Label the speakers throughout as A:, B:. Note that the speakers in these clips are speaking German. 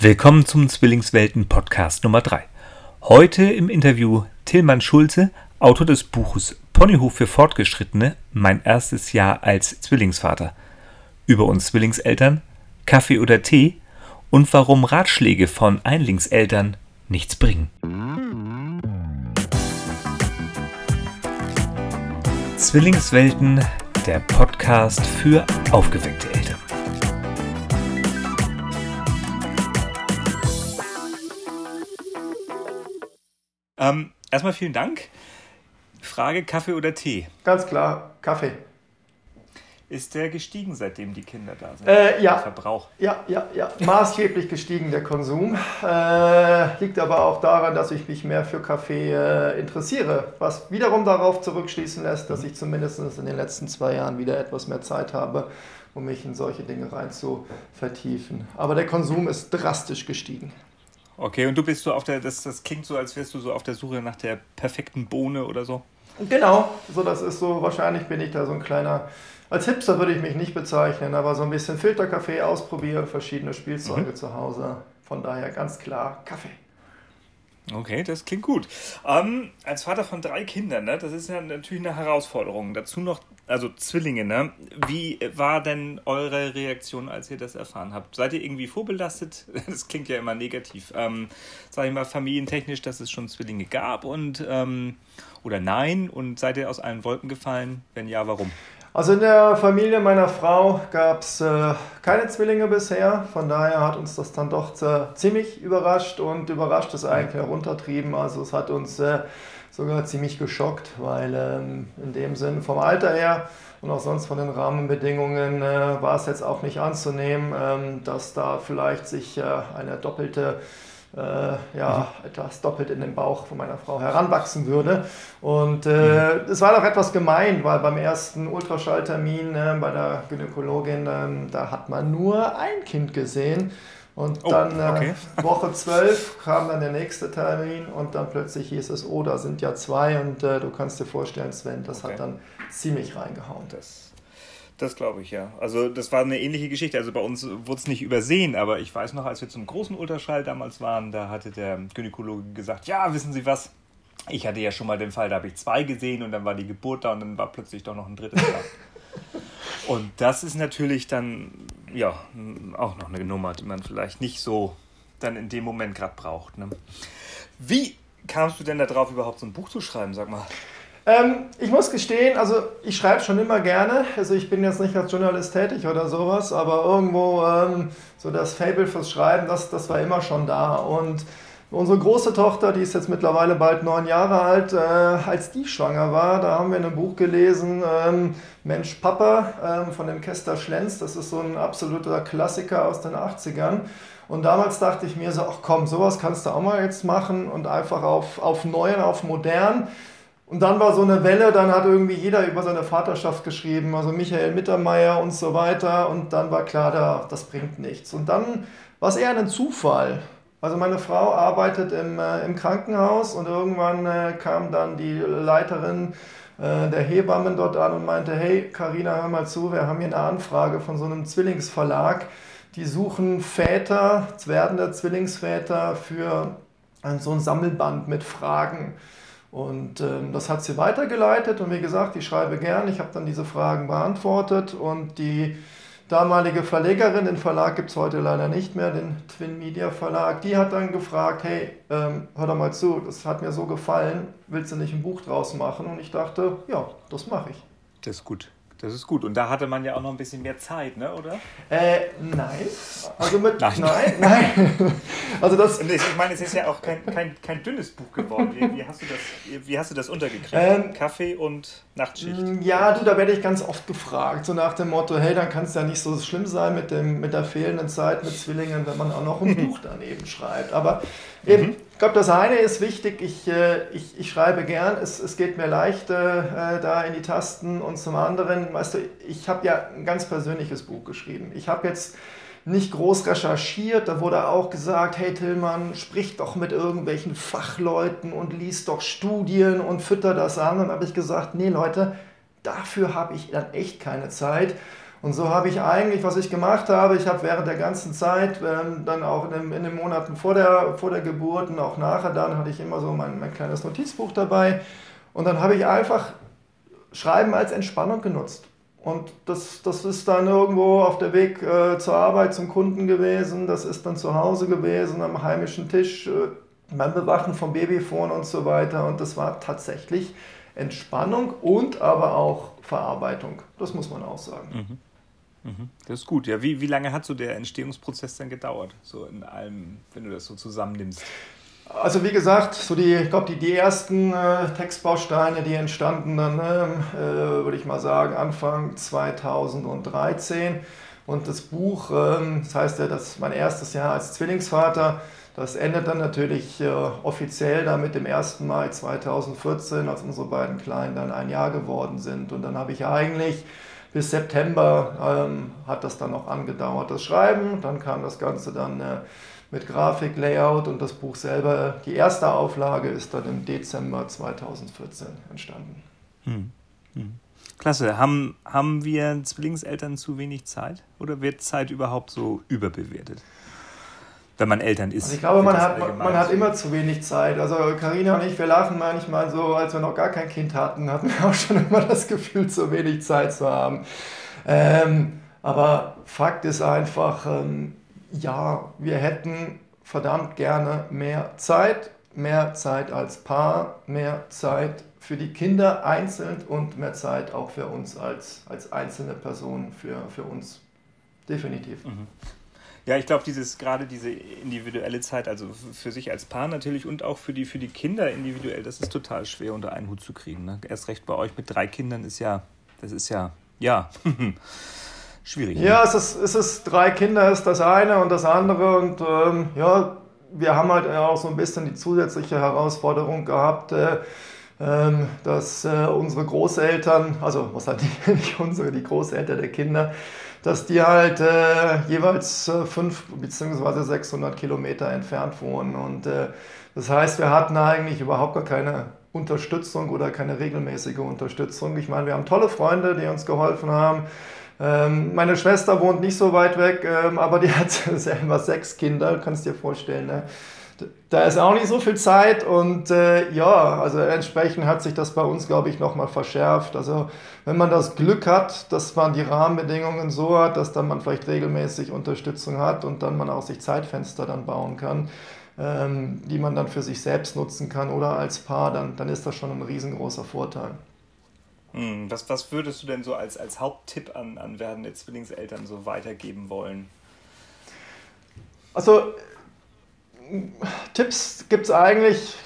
A: Willkommen zum Zwillingswelten Podcast Nummer 3. Heute im Interview Tillmann Schulze, Autor des Buches Ponyhof für Fortgeschrittene, mein erstes Jahr als Zwillingsvater. Über uns Zwillingseltern, Kaffee oder Tee und warum Ratschläge von Einlingseltern nichts bringen. Zwillingswelten, der Podcast für aufgeweckte Ähm, erstmal vielen Dank. Frage: Kaffee oder Tee?
B: Ganz klar, Kaffee.
A: Ist der gestiegen, seitdem die Kinder da sind?
B: Äh, ja.
A: Der Verbrauch.
B: Ja, ja, ja. Maßgeblich gestiegen der Konsum. Äh, liegt aber auch daran, dass ich mich mehr für Kaffee äh, interessiere. Was wiederum darauf zurückschließen lässt, dass ich zumindest in den letzten zwei Jahren wieder etwas mehr Zeit habe, um mich in solche Dinge rein zu vertiefen. Aber der Konsum ist drastisch gestiegen.
A: Okay, und du bist so auf der, das, das klingt so, als wärst du so auf der Suche nach der perfekten Bohne oder so.
B: Genau, so das ist so, wahrscheinlich bin ich da so ein kleiner, als Hipster würde ich mich nicht bezeichnen, aber so ein bisschen Filterkaffee ausprobieren, verschiedene Spielzeuge mhm. zu Hause. Von daher ganz klar Kaffee.
A: Okay, das klingt gut. Ähm, als Vater von drei Kindern, ne, das ist ja natürlich eine Herausforderung. Dazu noch, also Zwillinge, ne? Wie war denn eure Reaktion, als ihr das erfahren habt? Seid ihr irgendwie vorbelastet? Das klingt ja immer negativ. Ähm, sag ich mal, familientechnisch, dass es schon Zwillinge gab und ähm, oder nein? Und seid ihr aus allen Wolken gefallen? Wenn ja, warum?
B: Also in der Familie meiner Frau gab es äh, keine Zwillinge bisher, von daher hat uns das dann doch äh, ziemlich überrascht und überrascht ist eigentlich heruntertrieben. Also es hat uns äh, sogar ziemlich geschockt, weil ähm, in dem Sinn vom Alter her und auch sonst von den Rahmenbedingungen äh, war es jetzt auch nicht anzunehmen, ähm, dass da vielleicht sich äh, eine doppelte äh, ja, mhm. etwas doppelt in den Bauch von meiner Frau heranwachsen würde. Und äh, mhm. es war doch etwas gemein, weil beim ersten Ultraschalltermin äh, bei der Gynäkologin, äh, da hat man nur ein Kind gesehen. Und oh, dann äh, okay. Woche 12 kam dann der nächste Termin und dann plötzlich hieß es, oh, da sind ja zwei und äh, du kannst dir vorstellen, Sven, das okay. hat dann ziemlich reingehauen.
A: Das das glaube ich, ja. Also das war eine ähnliche Geschichte. Also bei uns wurde es nicht übersehen, aber ich weiß noch, als wir zum großen Ultraschall damals waren, da hatte der Gynäkologe gesagt, ja, wissen Sie was? Ich hatte ja schon mal den Fall, da habe ich zwei gesehen und dann war die Geburt da und dann war plötzlich doch noch ein drittes da. und das ist natürlich dann, ja, auch noch eine Nummer, die man vielleicht nicht so dann in dem Moment gerade braucht. Ne? Wie kamst du denn darauf, überhaupt so ein Buch zu schreiben, sag mal?
B: Ähm, ich muss gestehen, also ich schreibe schon immer gerne. Also ich bin jetzt nicht als Journalist tätig oder sowas, aber irgendwo ähm, so das Fable fürs Schreiben, das, das war immer schon da. Und unsere große Tochter, die ist jetzt mittlerweile bald neun Jahre alt, äh, als die schwanger war, da haben wir ein Buch gelesen, ähm, Mensch Papa ähm, von dem Kester Schlenz. Das ist so ein absoluter Klassiker aus den 80ern. Und damals dachte ich mir so, ach komm, sowas kannst du auch mal jetzt machen und einfach auf, auf neu auf modern. Und dann war so eine Welle, dann hat irgendwie jeder über seine Vaterschaft geschrieben, also Michael Mittermeier und so weiter. Und dann war klar, das bringt nichts. Und dann war es eher ein Zufall. Also meine Frau arbeitet im, äh, im Krankenhaus und irgendwann äh, kam dann die Leiterin äh, der Hebammen dort an und meinte, hey Karina, hör mal zu, wir haben hier eine Anfrage von so einem Zwillingsverlag. Die suchen Väter, werdende Zwillingsväter für so ein Sammelband mit Fragen. Und ähm, das hat sie weitergeleitet und wie gesagt, ich schreibe gern. Ich habe dann diese Fragen beantwortet und die damalige Verlegerin, den Verlag gibt es heute leider nicht mehr, den Twin Media Verlag, die hat dann gefragt, hey, ähm, hör doch mal zu, das hat mir so gefallen, willst du nicht ein Buch draus machen? Und ich dachte, ja, das mache ich.
A: Das ist gut. Das ist gut. Und da hatte man ja auch noch ein bisschen mehr Zeit, ne, oder?
B: Äh, nein. Also mit. Nein, nein. nein.
A: Also das. Ich meine, es ist ja auch kein, kein, kein dünnes Buch geworden. Wie, wie, hast, du das, wie hast du das untergekriegt? Ähm, Kaffee und Nachtschicht.
B: Ja, du, da werde ich ganz oft gefragt. So nach dem Motto, hey, dann kann es ja nicht so schlimm sein mit, dem, mit der fehlenden Zeit mit Zwillingen, wenn man auch noch ein Buch daneben schreibt. Aber eben, mhm. Ich glaube, das eine ist wichtig, ich, äh, ich, ich schreibe gern, es, es geht mir leicht äh, da in die Tasten und zum anderen, weißt du, ich habe ja ein ganz persönliches Buch geschrieben. Ich habe jetzt nicht groß recherchiert. Da wurde auch gesagt, hey Tillmann, sprich doch mit irgendwelchen Fachleuten und liest doch Studien und fütter das an. Und habe ich gesagt, nee Leute, dafür habe ich dann echt keine Zeit. Und so habe ich eigentlich, was ich gemacht habe, ich habe während der ganzen Zeit, ähm, dann auch in den, in den, Monaten vor der, vor der Geburt und auch nachher dann, hatte ich immer so mein, mein kleines Notizbuch dabei. Und dann habe ich einfach Schreiben als Entspannung genutzt. Und das, das ist dann irgendwo auf der Weg äh, zur Arbeit zum Kunden gewesen, das ist dann zu Hause gewesen, am heimischen Tisch, äh, beim Bewachen vom Babyphone und so weiter. Und das war tatsächlich Entspannung und aber auch Verarbeitung. Das muss man auch sagen.
A: Mhm. Mhm. Das ist gut. Ja, wie, wie lange hat so der Entstehungsprozess dann gedauert? So in allem, wenn du das so zusammennimmst?
B: Also wie gesagt, so die, ich glaube, die, die ersten äh, Textbausteine, die entstanden dann, ne, äh, würde ich mal sagen, Anfang 2013. Und das Buch, äh, das heißt ja, das mein erstes Jahr als Zwillingsvater, das endet dann natürlich äh, offiziell dann mit dem 1. Mai 2014, als unsere beiden Kleinen dann ein Jahr geworden sind. Und dann habe ich eigentlich bis September ähm, hat das dann noch angedauert, das Schreiben. Dann kam das Ganze dann äh, mit Grafik, Layout und das Buch selber. Die erste Auflage ist dann im Dezember 2014 entstanden. Hm.
A: Hm. Klasse. Haben, haben wir Zwillingseltern zu wenig Zeit oder wird Zeit überhaupt so überbewertet? Wenn man Eltern ist.
B: Also ich glaube, man hat, man hat immer zu wenig Zeit. Also Karina und ich, wir lachen manchmal so, als wir noch gar kein Kind hatten, hatten wir auch schon immer das Gefühl, zu wenig Zeit zu haben. Ähm, aber Fakt ist einfach, ähm, ja, wir hätten verdammt gerne mehr Zeit, mehr Zeit als Paar, mehr Zeit für die Kinder einzeln und mehr Zeit auch für uns als, als einzelne Personen, für, für uns. Definitiv. Mhm.
A: Ja, ich glaube, dieses gerade diese individuelle Zeit, also für sich als Paar natürlich und auch für die, für die Kinder individuell, das ist total schwer unter einen Hut zu kriegen. Ne? Erst recht bei euch mit drei Kindern ist ja, das ist ja, ja. schwierig.
B: Ja, es ist, es ist drei Kinder ist das eine und das andere und ähm, ja, wir haben halt auch so ein bisschen die zusätzliche Herausforderung gehabt, äh, ähm, dass äh, unsere Großeltern, also was halt nicht unsere, die Großeltern der Kinder, dass die halt äh, jeweils äh, 500 bzw. 600 Kilometer entfernt wohnen und äh, das heißt, wir hatten eigentlich überhaupt gar keine Unterstützung oder keine regelmäßige Unterstützung. Ich meine, wir haben tolle Freunde, die uns geholfen haben. Ähm, meine Schwester wohnt nicht so weit weg, ähm, aber die hat selber sechs Kinder, kannst dir vorstellen. Ne? Da ist auch nicht so viel Zeit und äh, ja, also entsprechend hat sich das bei uns, glaube ich, nochmal verschärft. Also wenn man das Glück hat, dass man die Rahmenbedingungen so hat, dass dann man vielleicht regelmäßig Unterstützung hat und dann man auch sich Zeitfenster dann bauen kann, ähm, die man dann für sich selbst nutzen kann oder als Paar, dann, dann ist das schon ein riesengroßer Vorteil.
A: Hm, was, was würdest du denn so als, als Haupttipp an, an werdende Zwillingseltern so weitergeben wollen?
B: Also Tipps gibt es eigentlich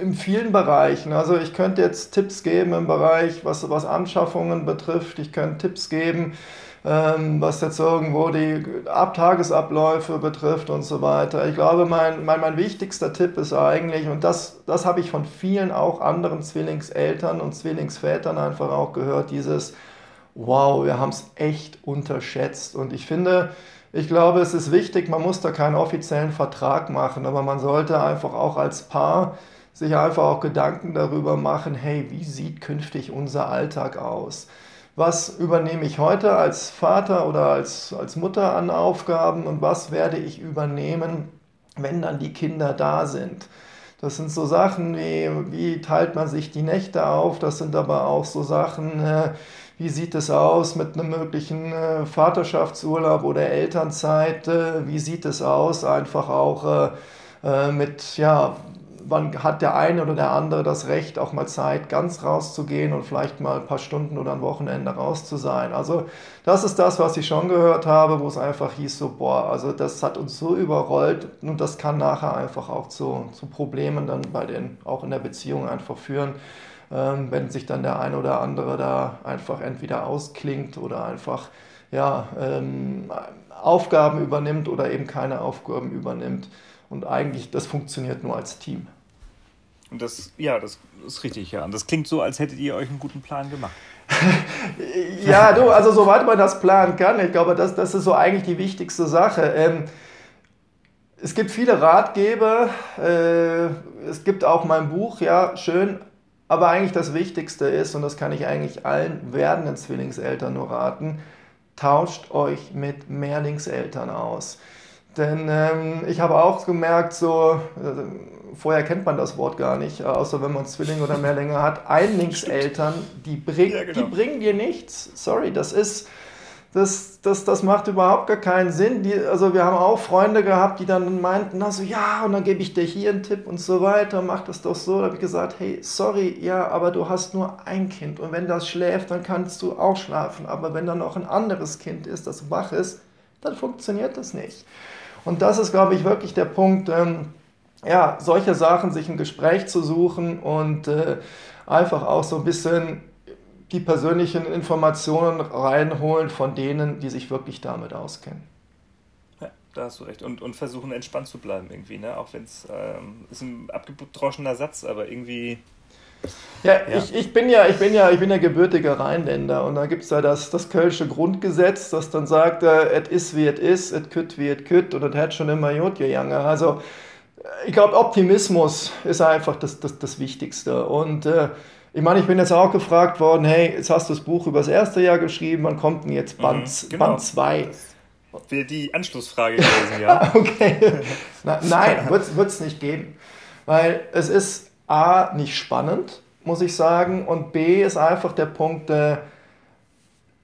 B: in vielen Bereichen. Also ich könnte jetzt Tipps geben im Bereich, was, was Anschaffungen betrifft. Ich könnte Tipps geben, ähm, was jetzt irgendwo die Tagesabläufe betrifft und so weiter. Ich glaube, mein, mein, mein wichtigster Tipp ist eigentlich, und das, das habe ich von vielen auch anderen Zwillingseltern und Zwillingsvätern einfach auch gehört, dieses, wow, wir haben es echt unterschätzt. Und ich finde, ich glaube, es ist wichtig, man muss da keinen offiziellen Vertrag machen, aber man sollte einfach auch als Paar sich einfach auch Gedanken darüber machen, hey, wie sieht künftig unser Alltag aus? Was übernehme ich heute als Vater oder als, als Mutter an Aufgaben und was werde ich übernehmen, wenn dann die Kinder da sind? Das sind so Sachen wie, wie teilt man sich die Nächte auf, das sind aber auch so Sachen, äh, wie sieht es aus mit einem möglichen äh, Vaterschaftsurlaub oder Elternzeit? Äh, wie sieht es aus einfach auch äh, mit, ja, wann hat der eine oder der andere das Recht, auch mal Zeit, ganz rauszugehen und vielleicht mal ein paar Stunden oder ein Wochenende raus zu sein. Also das ist das, was ich schon gehört habe, wo es einfach hieß, so, boah, also das hat uns so überrollt und das kann nachher einfach auch zu, zu Problemen dann bei den, auch in der Beziehung einfach führen ähm, wenn sich dann der eine oder andere da einfach entweder ausklingt oder einfach ja, ähm, Aufgaben übernimmt oder eben keine Aufgaben übernimmt. Und eigentlich, das funktioniert nur als Team.
A: Und das, ja, das ist richtig, ja. Und das klingt so, als hättet ihr euch einen guten Plan gemacht.
B: ja, du, also soweit man das planen kann, ich glaube, das, das ist so eigentlich die wichtigste Sache. Ähm, es gibt viele Ratgeber, äh, es gibt auch mein Buch, ja, schön, aber eigentlich das Wichtigste ist, und das kann ich eigentlich allen werdenden Zwillingseltern nur raten, tauscht euch mit Mehrlingseltern aus. Denn ähm, ich habe auch gemerkt, so, äh, vorher kennt man das Wort gar nicht, außer wenn man Zwillinge oder Mehrlinge hat. Einlingseltern, die, bring, ja, genau. die bringen dir nichts. Sorry, das ist, das, das, das macht überhaupt gar keinen Sinn. Die, also wir haben auch Freunde gehabt, die dann meinten, also ja, und dann gebe ich dir hier einen Tipp und so weiter, mach das doch so. Da habe ich gesagt, hey, sorry, ja, aber du hast nur ein Kind und wenn das schläft, dann kannst du auch schlafen. Aber wenn da noch ein anderes Kind ist, das wach ist, dann funktioniert das nicht. Und das ist, glaube ich, wirklich der Punkt, ähm, ja, solche Sachen, sich ein Gespräch zu suchen und äh, einfach auch so ein bisschen die persönlichen Informationen reinholen von denen, die sich wirklich damit auskennen.
A: Ja, da hast du recht. Und, und versuchen entspannt zu bleiben irgendwie, ne? Auch wenn es ähm, ist ein abgedroschener Satz, aber irgendwie.
B: Ja, ja. Ich, ich, bin ja, ich bin ja, ich bin ja gebürtiger Rheinländer und da gibt es ja das, das Kölsche Grundgesetz, das dann sagt, äh, et is wie et is, et kütt wie et kütt und et hat schon immer Jod gegangen. Also ich glaube, Optimismus ist einfach das, das, das Wichtigste. Und äh, ich meine, ich bin jetzt auch gefragt worden, hey, jetzt hast du das Buch über das erste Jahr geschrieben, wann kommt denn jetzt Band 2? Mhm, genau.
A: Wäre die Anschlussfrage gewesen, ja.
B: okay. Na, nein, wird es nicht geben. Weil es ist A, nicht spannend, muss ich sagen, und B ist einfach der Punkt, äh,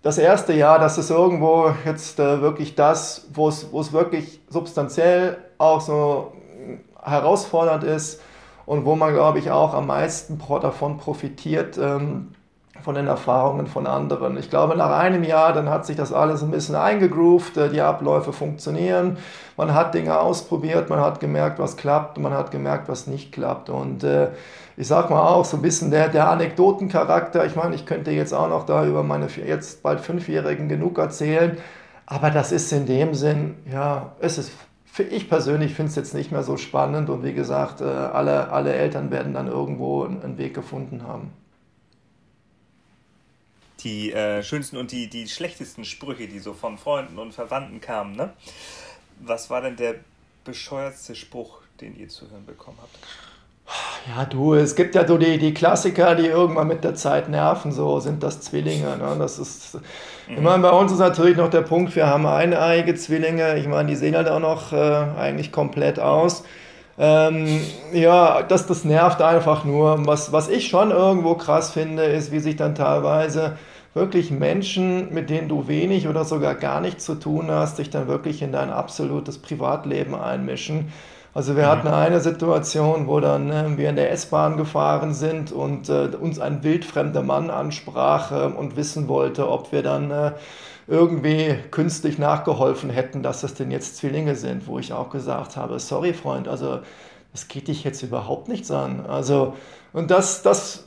B: das erste Jahr, das ist irgendwo jetzt äh, wirklich das, wo es wirklich substanziell auch so herausfordernd ist und wo man, glaube ich, auch am meisten davon profitiert, ähm, von den Erfahrungen von anderen. Ich glaube, nach einem Jahr, dann hat sich das alles ein bisschen eingegroovt, äh, die Abläufe funktionieren, man hat Dinge ausprobiert, man hat gemerkt, was klappt, man hat gemerkt, was nicht klappt. Und äh, ich sag mal auch so ein bisschen der, der Anekdotencharakter. Ich meine, ich könnte jetzt auch noch da über meine jetzt bald Fünfjährigen genug erzählen, aber das ist in dem Sinn, ja, es ist ich persönlich finde es jetzt nicht mehr so spannend und wie gesagt, äh, alle, alle Eltern werden dann irgendwo einen Weg gefunden haben.
A: Die äh, schönsten und die, die schlechtesten Sprüche, die so von Freunden und Verwandten kamen, ne? Was war denn der bescheuertste Spruch, den ihr zu hören bekommen habt?
B: Ja, du, es gibt ja so die, die Klassiker, die irgendwann mit der Zeit nerven, so sind das Zwillinge. Ne? Das ist, mhm. ich meine, bei uns ist natürlich noch der Punkt, wir haben eineiige Zwillinge, ich meine, die sehen halt auch noch äh, eigentlich komplett aus. Ähm, ja, das, das nervt einfach nur. Was, was ich schon irgendwo krass finde, ist, wie sich dann teilweise wirklich Menschen, mit denen du wenig oder sogar gar nichts zu tun hast, sich dann wirklich in dein absolutes Privatleben einmischen. Also wir hatten eine Situation, wo dann äh, wir in der S-Bahn gefahren sind und äh, uns ein wildfremder Mann ansprach äh, und wissen wollte, ob wir dann äh, irgendwie künstlich nachgeholfen hätten, dass das denn jetzt Zwillinge sind, wo ich auch gesagt habe, sorry Freund, also das geht dich jetzt überhaupt nichts an. Also und das, das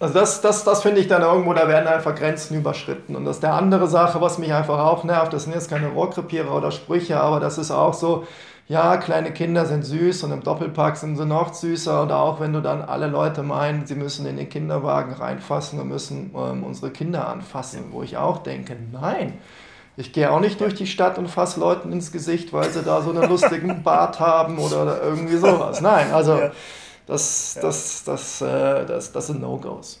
B: also das, das, das finde ich dann irgendwo, da werden einfach Grenzen überschritten. Und das ist der andere Sache, was mich einfach auch nervt, das sind jetzt keine Rohrkrepierer oder Sprüche, aber das ist auch so, ja, kleine Kinder sind süß und im Doppelpack sind sie noch süßer. Oder auch wenn du dann alle Leute meinen, sie müssen in den Kinderwagen reinfassen und müssen ähm, unsere Kinder anfassen, wo ich auch denke, nein. Ich gehe auch nicht durch die Stadt und fasse Leuten ins Gesicht, weil sie da so einen lustigen Bart haben oder irgendwie sowas. Nein, also das, ja. das, das, äh, das, das sind No-Gos.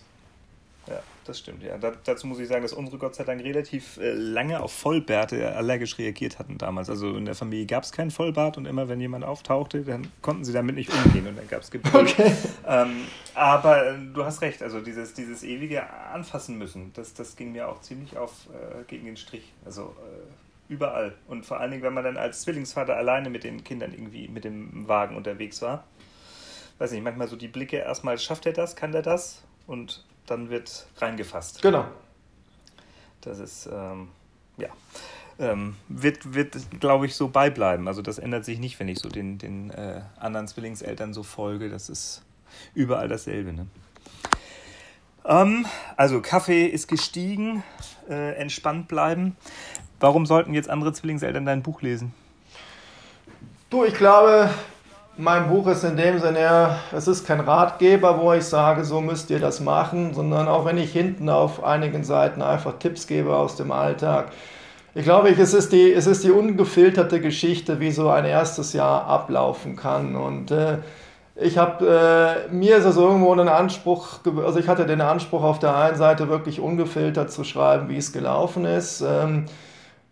A: Ja, das stimmt, ja. Da, dazu muss ich sagen, dass unsere Gott sei Dank relativ äh, lange auf Vollbärte allergisch reagiert hatten damals. Also in der Familie gab es keinen Vollbart und immer wenn jemand auftauchte, dann konnten sie damit nicht umgehen und dann gab es Gebrüll. Okay. Ähm, aber äh, du hast recht, also dieses, dieses ewige Anfassen müssen, das, das ging mir auch ziemlich auf äh, gegen den Strich. Also äh, überall. Und vor allen Dingen, wenn man dann als Zwillingsvater alleine mit den Kindern irgendwie mit dem Wagen unterwegs war weiß nicht, manchmal so die Blicke, erstmal schafft er das, kann er das und dann wird reingefasst.
B: Genau.
A: Das ist, ähm, ja, ähm, wird, wird glaube ich, so beibleiben. Also das ändert sich nicht, wenn ich so den, den äh, anderen Zwillingseltern so folge. Das ist überall dasselbe. Ne? Ähm, also Kaffee ist gestiegen, äh, entspannt bleiben. Warum sollten jetzt andere Zwillingseltern dein Buch lesen?
B: Du, ich glaube, mein Buch ist in dem Sinne, es ist kein Ratgeber, wo ich sage, so müsst ihr das machen, sondern auch wenn ich hinten auf einigen Seiten einfach Tipps gebe aus dem Alltag. Ich glaube, es ist die, es ist die ungefilterte Geschichte, wie so ein erstes Jahr ablaufen kann. Und äh, ich habe äh, mir ist es irgendwo einen Anspruch, also ich hatte den Anspruch auf der einen Seite wirklich ungefiltert zu schreiben, wie es gelaufen ist. Ähm,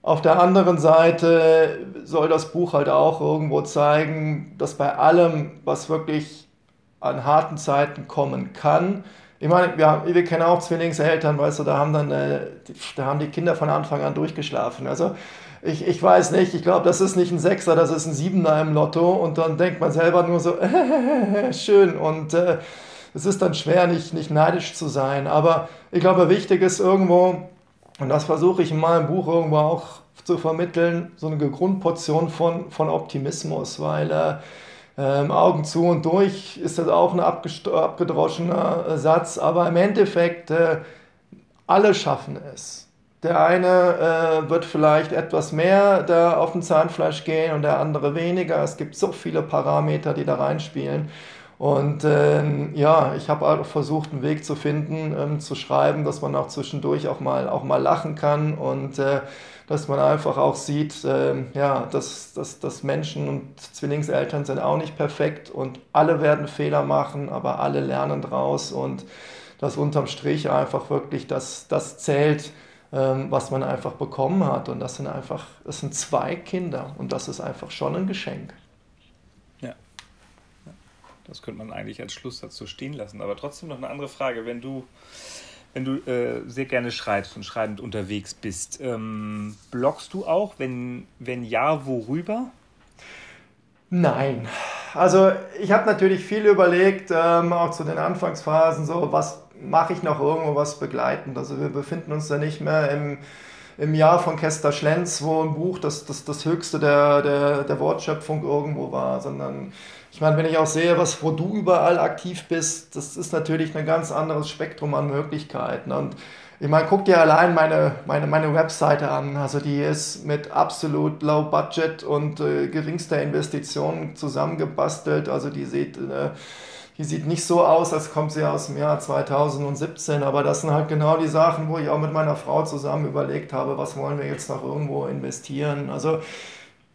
B: auf der anderen Seite soll das Buch halt auch irgendwo zeigen, dass bei allem, was wirklich an harten Zeiten kommen kann, ich meine, wir, wir kennen auch Zwillingseltern, weißt du, da haben dann, äh, da haben die Kinder von Anfang an durchgeschlafen. Also ich, ich weiß nicht, ich glaube, das ist nicht ein Sechser, das ist ein Siebener im Lotto und dann denkt man selber nur so, schön und äh, es ist dann schwer, nicht, nicht neidisch zu sein. Aber ich glaube, wichtig ist irgendwo, und das versuche ich in meinem Buch irgendwo auch zu vermitteln, so eine Grundportion von, von Optimismus, weil äh, ähm, Augen zu und durch ist das auch ein abgedroschener Satz, aber im Endeffekt, äh, alle schaffen es. Der eine äh, wird vielleicht etwas mehr da auf den Zahnfleisch gehen und der andere weniger. Es gibt so viele Parameter, die da reinspielen. Und ähm, ja, ich habe auch versucht, einen Weg zu finden, ähm, zu schreiben, dass man auch zwischendurch auch mal, auch mal lachen kann und äh, dass man einfach auch sieht, äh, ja, dass, dass, dass Menschen und Zwillingseltern sind auch nicht perfekt und alle werden Fehler machen, aber alle lernen draus und dass unterm Strich einfach wirklich das, das zählt, ähm, was man einfach bekommen hat. Und das sind einfach, das sind zwei Kinder und das ist einfach schon ein Geschenk.
A: Das könnte man eigentlich als Schlusssatz so stehen lassen. Aber trotzdem noch eine andere Frage. Wenn du, wenn du äh, sehr gerne schreibst und schreibend unterwegs bist, ähm, bloggst du auch? Wenn, wenn ja, worüber?
B: Nein. Also ich habe natürlich viel überlegt, ähm, auch zu den Anfangsphasen, so was mache ich noch irgendwo was begleitend. Also wir befinden uns da nicht mehr im, im Jahr von Kester Schlenz, wo ein Buch das, das, das höchste der, der, der Wortschöpfung irgendwo war, sondern ich meine, wenn ich auch sehe, was, wo du überall aktiv bist, das ist natürlich ein ganz anderes Spektrum an Möglichkeiten. Und ich meine, guck dir allein meine, meine, meine Webseite an. Also die ist mit absolut low budget und äh, geringster Investition zusammengebastelt. Also die sieht... Äh, die sieht nicht so aus, als kommt sie aus dem Jahr 2017, aber das sind halt genau die Sachen, wo ich auch mit meiner Frau zusammen überlegt habe, was wollen wir jetzt noch irgendwo investieren. Also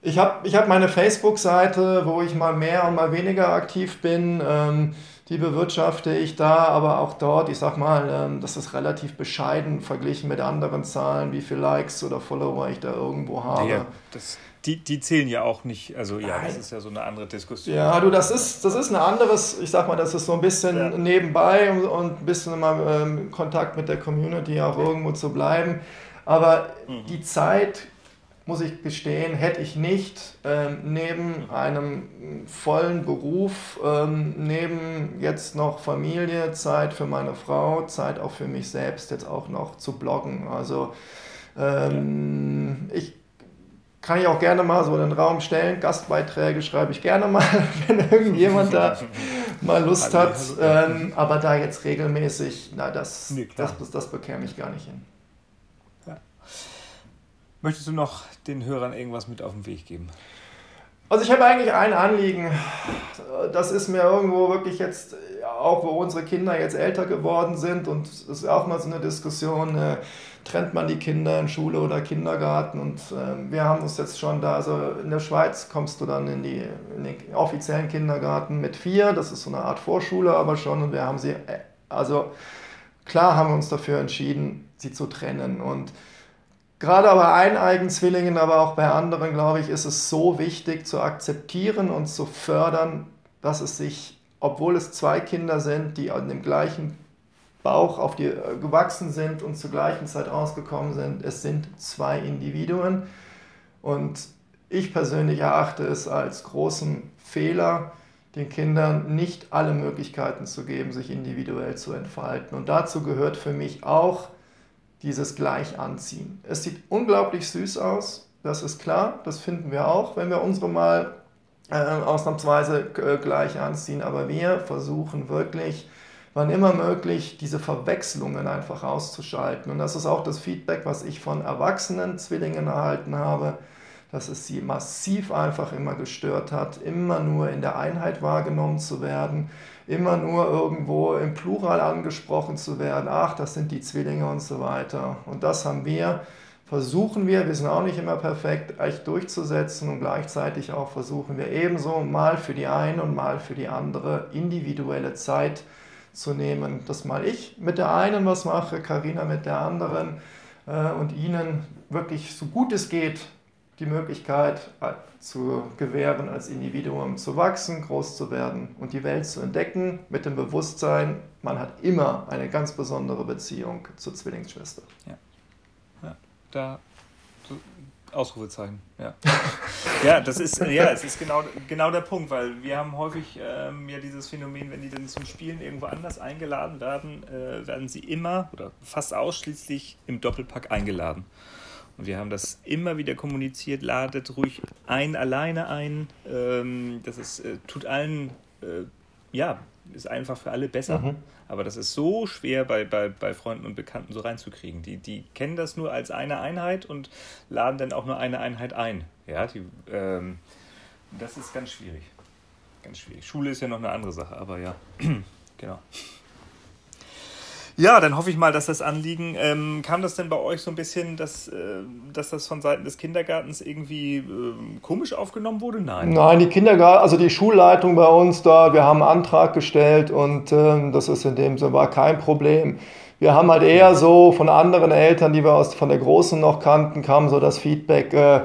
B: ich habe ich hab meine Facebook-Seite, wo ich mal mehr und mal weniger aktiv bin. Ähm, die bewirtschafte ich da, aber auch dort, ich sag mal, ähm, das ist relativ bescheiden verglichen mit anderen Zahlen, wie viele Likes oder Follower ich da irgendwo habe. Ja,
A: das die, die zählen ja auch nicht, also ja, Nein. das ist ja so eine andere Diskussion.
B: Ja, du, das ist, das ist ein anderes, ich sag mal, das ist so ein bisschen ja. nebenbei und, und ein bisschen immer ähm, Kontakt mit der Community auch irgendwo zu bleiben. Aber mhm. die Zeit, muss ich gestehen, hätte ich nicht ähm, neben einem vollen Beruf, ähm, neben jetzt noch Familie, Zeit für meine Frau, Zeit auch für mich selbst jetzt auch noch zu bloggen. Also ähm, ja. ich kann ich auch gerne mal so in den Raum stellen. Gastbeiträge schreibe ich gerne mal, wenn irgendjemand da mal Lust hat. Ähm, aber da jetzt regelmäßig, na, das, das, das bekäme ich gar nicht hin.
A: Möchtest du noch den Hörern irgendwas mit auf den Weg geben?
B: Also ich habe eigentlich ein Anliegen. Das ist mir irgendwo wirklich jetzt, auch wo unsere Kinder jetzt älter geworden sind und das ist auch mal so eine Diskussion. Äh, trennt man die Kinder in Schule oder Kindergarten. Und äh, wir haben uns jetzt schon da, also in der Schweiz kommst du dann in, die, in den offiziellen Kindergarten mit vier, das ist so eine Art Vorschule aber schon. Und wir haben sie, äh, also klar haben wir uns dafür entschieden, sie zu trennen. Und gerade bei eineigen Zwillingen, aber auch bei anderen, glaube ich, ist es so wichtig zu akzeptieren und zu fördern, dass es sich, obwohl es zwei Kinder sind, die an dem gleichen Bauch auf die äh, gewachsen sind und zur gleichen Zeit rausgekommen sind. Es sind zwei Individuen und ich persönlich erachte es als großen Fehler, den Kindern nicht alle Möglichkeiten zu geben, sich individuell zu entfalten. Und dazu gehört für mich auch dieses Gleichanziehen. Es sieht unglaublich süß aus, das ist klar, das finden wir auch, wenn wir unsere mal äh, ausnahmsweise äh, gleich anziehen, aber wir versuchen wirklich wann immer möglich, diese Verwechslungen einfach auszuschalten. Und das ist auch das Feedback, was ich von erwachsenen Zwillingen erhalten habe, dass es sie massiv einfach immer gestört hat, immer nur in der Einheit wahrgenommen zu werden, immer nur irgendwo im Plural angesprochen zu werden, ach, das sind die Zwillinge und so weiter. Und das haben wir versuchen wir, wir sind auch nicht immer perfekt, echt durchzusetzen und gleichzeitig auch versuchen wir ebenso mal für die eine und mal für die andere individuelle Zeit zu nehmen, dass mal ich mit der einen was mache, Karina mit der anderen äh, und ihnen wirklich so gut es geht die Möglichkeit äh, zu gewähren, als Individuum zu wachsen, groß zu werden und die Welt zu entdecken, mit dem Bewusstsein, man hat immer eine ganz besondere Beziehung zur Zwillingsschwester.
A: Ja, ja da Ausrufezeichen, ja. ja, das ist, ja, es ist genau, genau der Punkt, weil wir haben häufig ähm, ja dieses Phänomen, wenn die dann zum Spielen irgendwo anders eingeladen werden, äh, werden sie immer oder fast ausschließlich im Doppelpack eingeladen. Und wir haben das immer wieder kommuniziert, ladet ruhig ein alleine ein. Ähm, das ist, äh, tut allen, äh, ja, ist einfach für alle besser. Mhm. Aber das ist so schwer bei, bei, bei Freunden und Bekannten so reinzukriegen. Die, die kennen das nur als eine Einheit und laden dann auch nur eine Einheit ein. Ja, die, ähm, das ist ganz schwierig. Ganz schwierig. Schule ist ja noch eine andere Sache, aber ja, genau. Ja, dann hoffe ich mal, dass das Anliegen, ähm, kam das denn bei euch so ein bisschen, dass, äh, dass das von Seiten des Kindergartens irgendwie äh, komisch aufgenommen wurde? Nein.
B: Nein, die Kindergarten, also die Schulleitung bei uns da, wir haben einen Antrag gestellt und äh, das ist in dem Sinne war kein Problem. Wir haben halt eher so von anderen Eltern, die wir aus, von der Großen noch kannten, kam so das Feedback, äh,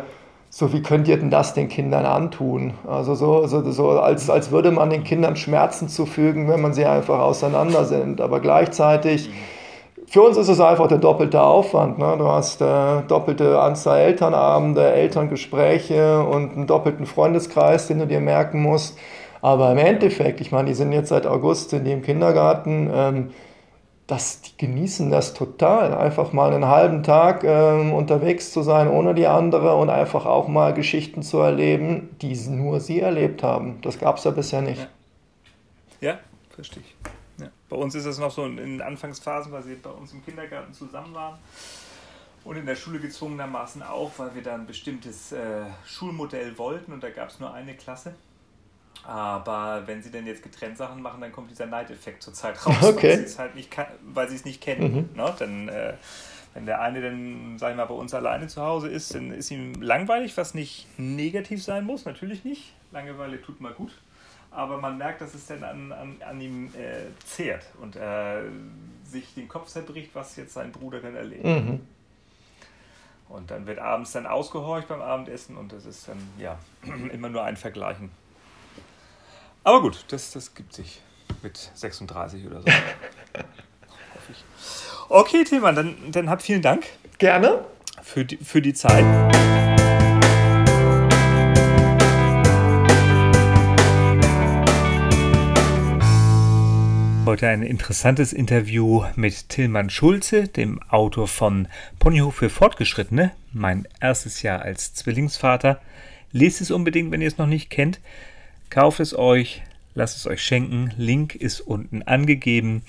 B: so wie könnt ihr denn das den Kindern antun? Also so, so, so als, als würde man den Kindern Schmerzen zufügen, wenn man sie einfach auseinander sind. Aber gleichzeitig, für uns ist es einfach der doppelte Aufwand. Ne? Du hast äh, doppelte Anzahl Elternabende, Elterngespräche und einen doppelten Freundeskreis, den du dir merken musst. Aber im Endeffekt, ich meine, die sind jetzt seit August in dem Kindergarten. Ähm, das, die genießen das total, einfach mal einen halben Tag ähm, unterwegs zu sein ohne die andere und einfach auch mal Geschichten zu erleben, die nur sie erlebt haben. Das gab es ja bisher nicht.
A: Ja, ja verstehe ich. Ja. Bei uns ist es noch so in Anfangsphasen, weil sie bei uns im Kindergarten zusammen waren und in der Schule gezwungenermaßen auch, weil wir da ein bestimmtes äh, Schulmodell wollten und da gab es nur eine Klasse. Aber wenn sie denn jetzt getrennt Sachen machen, dann kommt dieser Neideffekt zur Zeit raus, okay. weil sie es halt nicht, weil sie es nicht kennen. Mhm. Ne? Dann, äh, wenn der eine dann, sag ich mal, bei uns alleine zu Hause ist, dann ist ihm langweilig, was nicht negativ sein muss, natürlich nicht. Langeweile tut mal gut. Aber man merkt, dass es dann an, an, an ihm äh, zehrt und äh, sich den Kopf zerbricht, was jetzt sein Bruder dann erlebt. Mhm. Und dann wird abends dann ausgehorcht beim Abendessen und das ist dann, ja, immer nur ein Vergleichen. Aber gut, das, das gibt sich mit 36 oder so. okay, Tilman, dann, dann habt vielen Dank.
B: Gerne.
A: Für die, für die Zeit. Heute ein interessantes Interview mit Tillmann Schulze, dem Autor von Ponyhof für Fortgeschrittene, mein erstes Jahr als Zwillingsvater. Lest es unbedingt, wenn ihr es noch nicht kennt. Kauft es euch, lasst es euch schenken. Link ist unten angegeben.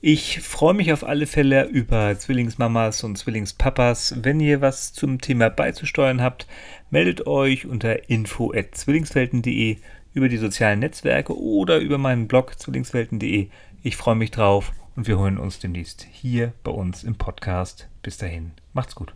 A: Ich freue mich auf alle Fälle über Zwillingsmamas und Zwillingspapas. Wenn ihr was zum Thema beizusteuern habt, meldet euch unter info@zwillingswelten.de über die sozialen Netzwerke oder über meinen Blog zwillingswelten.de. Ich freue mich drauf und wir hören uns demnächst hier bei uns im Podcast. Bis dahin, macht's gut.